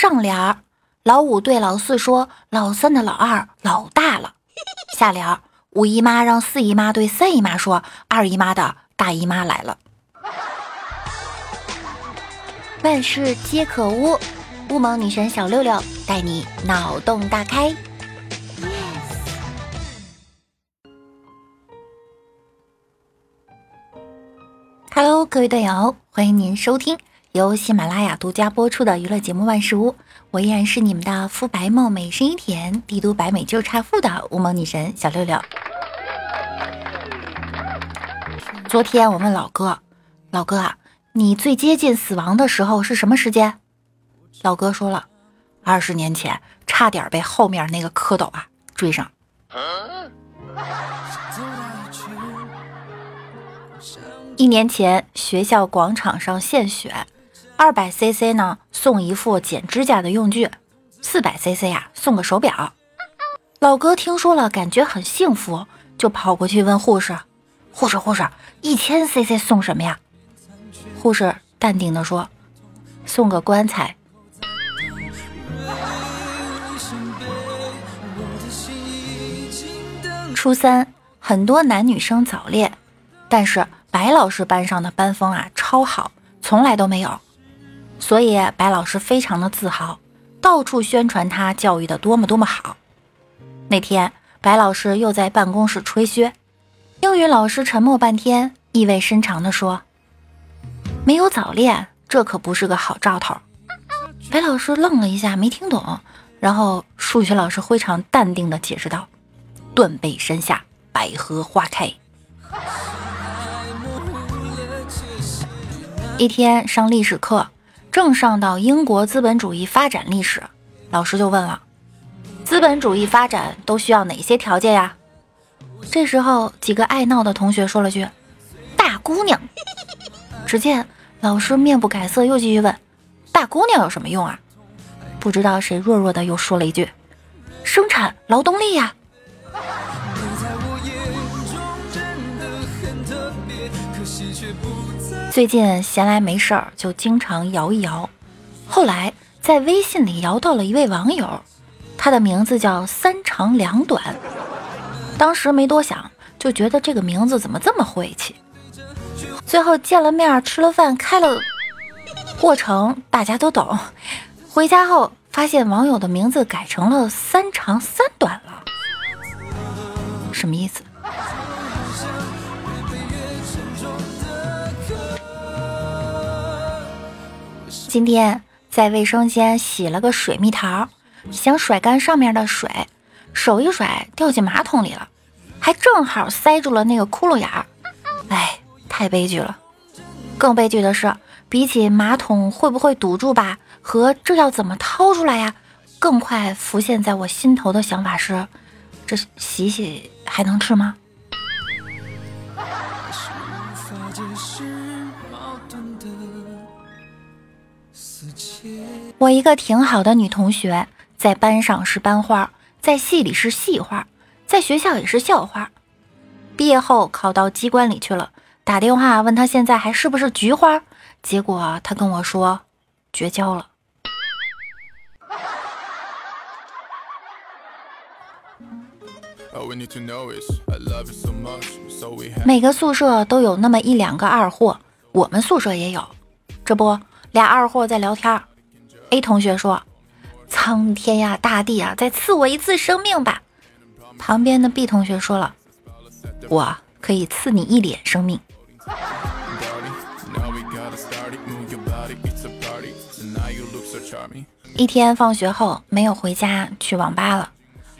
上联儿，老五对老四说：“老三的老二老大了。”下联儿，五姨妈让四姨妈对三姨妈说：“二姨妈的大姨妈来了。”万事皆可污，乌蒙女神小六六带你脑洞大开。Hello，各位队友，欢迎您收听由喜马拉雅独家播出的娱乐节目《万事屋》，我依然是你们的肤白貌美、声音甜、帝都白美就差富的乌蒙女神小六六。昨天我问老哥，老哥啊，你最接近死亡的时候是什么时间？老哥说了，二十年前差点被后面那个蝌蚪啊追上。一年前，学校广场上献血，二百 CC 呢送一副剪指甲的用具，四百 CC 呀送个手表。老哥听说了，感觉很幸福，就跑过去问护士：“护士，护士，一千 CC 送什么呀？”护士淡定地说：“送个棺材。”初三，很多男女生早恋，但是。白老师班上的班风啊超好，从来都没有，所以白老师非常的自豪，到处宣传他教育的多么多么好。那天白老师又在办公室吹嘘，英语老师沉默半天，意味深长地说：“没有早恋，这可不是个好兆头。”白老师愣了一下，没听懂，然后数学老师非常淡定地解释道：“断背山下百合花开。”一天上历史课，正上到英国资本主义发展历史，老师就问了：“资本主义发展都需要哪些条件呀？”这时候，几个爱闹的同学说了句：“大姑娘。”只见老师面不改色，又继续问：“大姑娘有什么用啊？”不知道谁弱弱的又说了一句：“生产劳动力呀。”最近闲来没事儿，就经常摇一摇。后来在微信里摇到了一位网友，他的名字叫三长两短。当时没多想，就觉得这个名字怎么这么晦气。最后见了面，吃了饭，开了，过程大家都懂。回家后发现网友的名字改成了三长三短了，什么意思？今天在卫生间洗了个水蜜桃，想甩干上面的水，手一甩掉进马桶里了，还正好塞住了那个窟窿眼儿。哎，太悲剧了！更悲剧的是，比起马桶会不会堵住吧，和这要怎么掏出来呀，更快浮现在我心头的想法是：这洗洗还能吃吗？我一个挺好的女同学，在班上是班花，在系里是系花，在学校也是校花。毕业后考到机关里去了，打电话问她现在还是不是菊花，结果她跟我说绝交了。每个宿舍都有那么一两个二货，我们宿舍也有。这不，俩二货在聊天。A 同学说：“苍天呀，大地啊，再赐我一次生命吧。”旁边的 B 同学说了：“我可以赐你一脸生命。”一天放学后没有回家，去网吧了，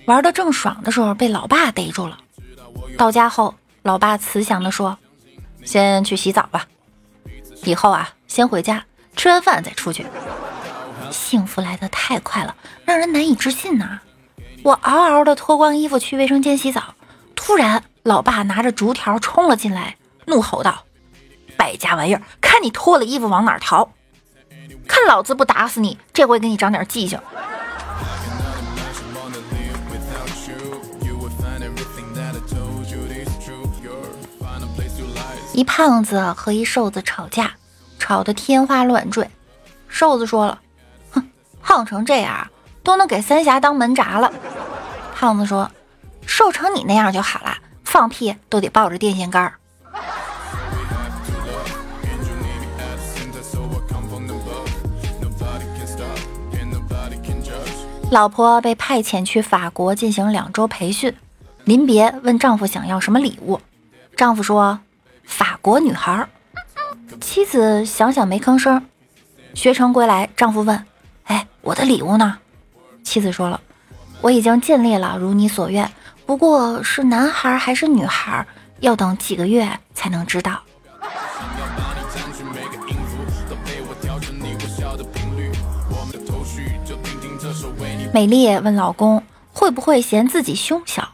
玩的正爽的时候被老爸逮住了。到家后，老爸慈祥的说：“先去洗澡吧，以后啊，先回家，吃完饭再出去。”幸福来得太快了，让人难以置信呐！我嗷嗷的脱光衣服去卫生间洗澡，突然，老爸拿着竹条冲了进来，怒吼道：“败家玩意儿，看你脱了衣服往哪逃！看老子不打死你！这回给你长点记性！”一胖子和一瘦子吵架，吵得天花乱坠。瘦子说了。胖成这样，都能给三峡当门闸了。胖子说：“瘦成你那样就好了，放屁都得抱着电线杆。”老婆被派遣去法国进行两周培训，临别问丈夫想要什么礼物，丈夫说：“法国女孩。”妻子想想没吭声。学成归来，丈夫问：“，我的礼物呢？”妻子说了：“我已经尽力了，如你所愿。不过是男孩还是女孩，要等几个月才能知道。”美丽问老公：“会不会嫌自己胸小？”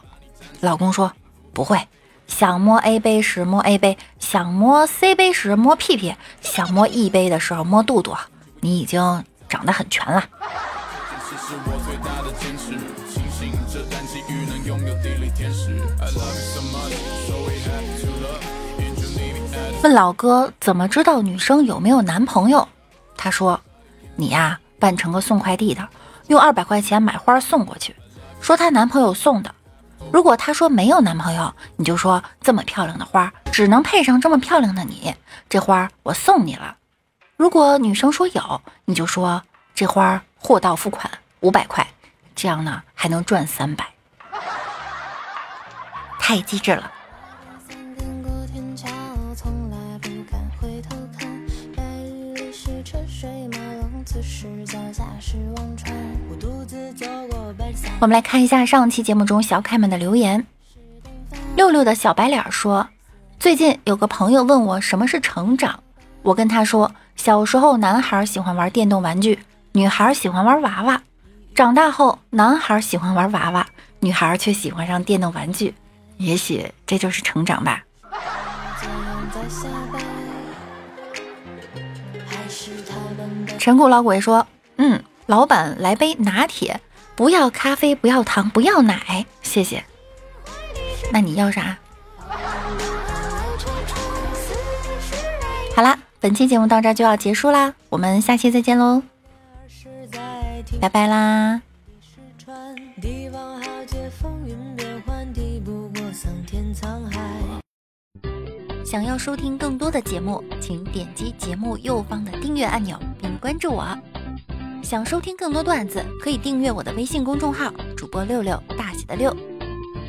老公说：“不会。想摸 A 杯时摸 A 杯，想摸 C 杯时摸屁屁，想摸 E 杯的时候摸肚肚。你已经长得很全了。”问老哥怎么知道女生有没有男朋友？他说：“你呀，扮成个送快递的。”用二百块钱买花送过去，说她男朋友送的。如果她说没有男朋友，你就说这么漂亮的花只能配上这么漂亮的你，这花我送你了。如果女生说有，你就说这花货到付款五百块，这样呢还能赚三百，太机智了。我们来看一下上期节目中小可爱们的留言。六六的小白脸说：“最近有个朋友问我什么是成长，我跟他说，小时候男孩喜欢玩电动玩具，女孩喜欢玩娃娃；长大后，男孩喜欢玩娃娃，女孩却喜欢上电动玩具。也许这就是成长吧。”陈谷老鬼说：“嗯，老板来杯拿铁。”不要咖啡，不要糖，不要奶，谢谢。那你要啥？好啦，本期节目到这就要结束啦，我们下期再见喽，拜拜啦！想要收听更多的节目，请点击节目右方的订阅按钮，并关注我。想收听更多段子，可以订阅我的微信公众号“主播六六大写的六”，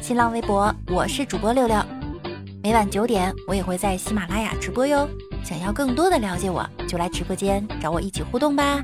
新浪微博我是主播六六，每晚九点我也会在喜马拉雅直播哟。想要更多的了解我，就来直播间找我一起互动吧。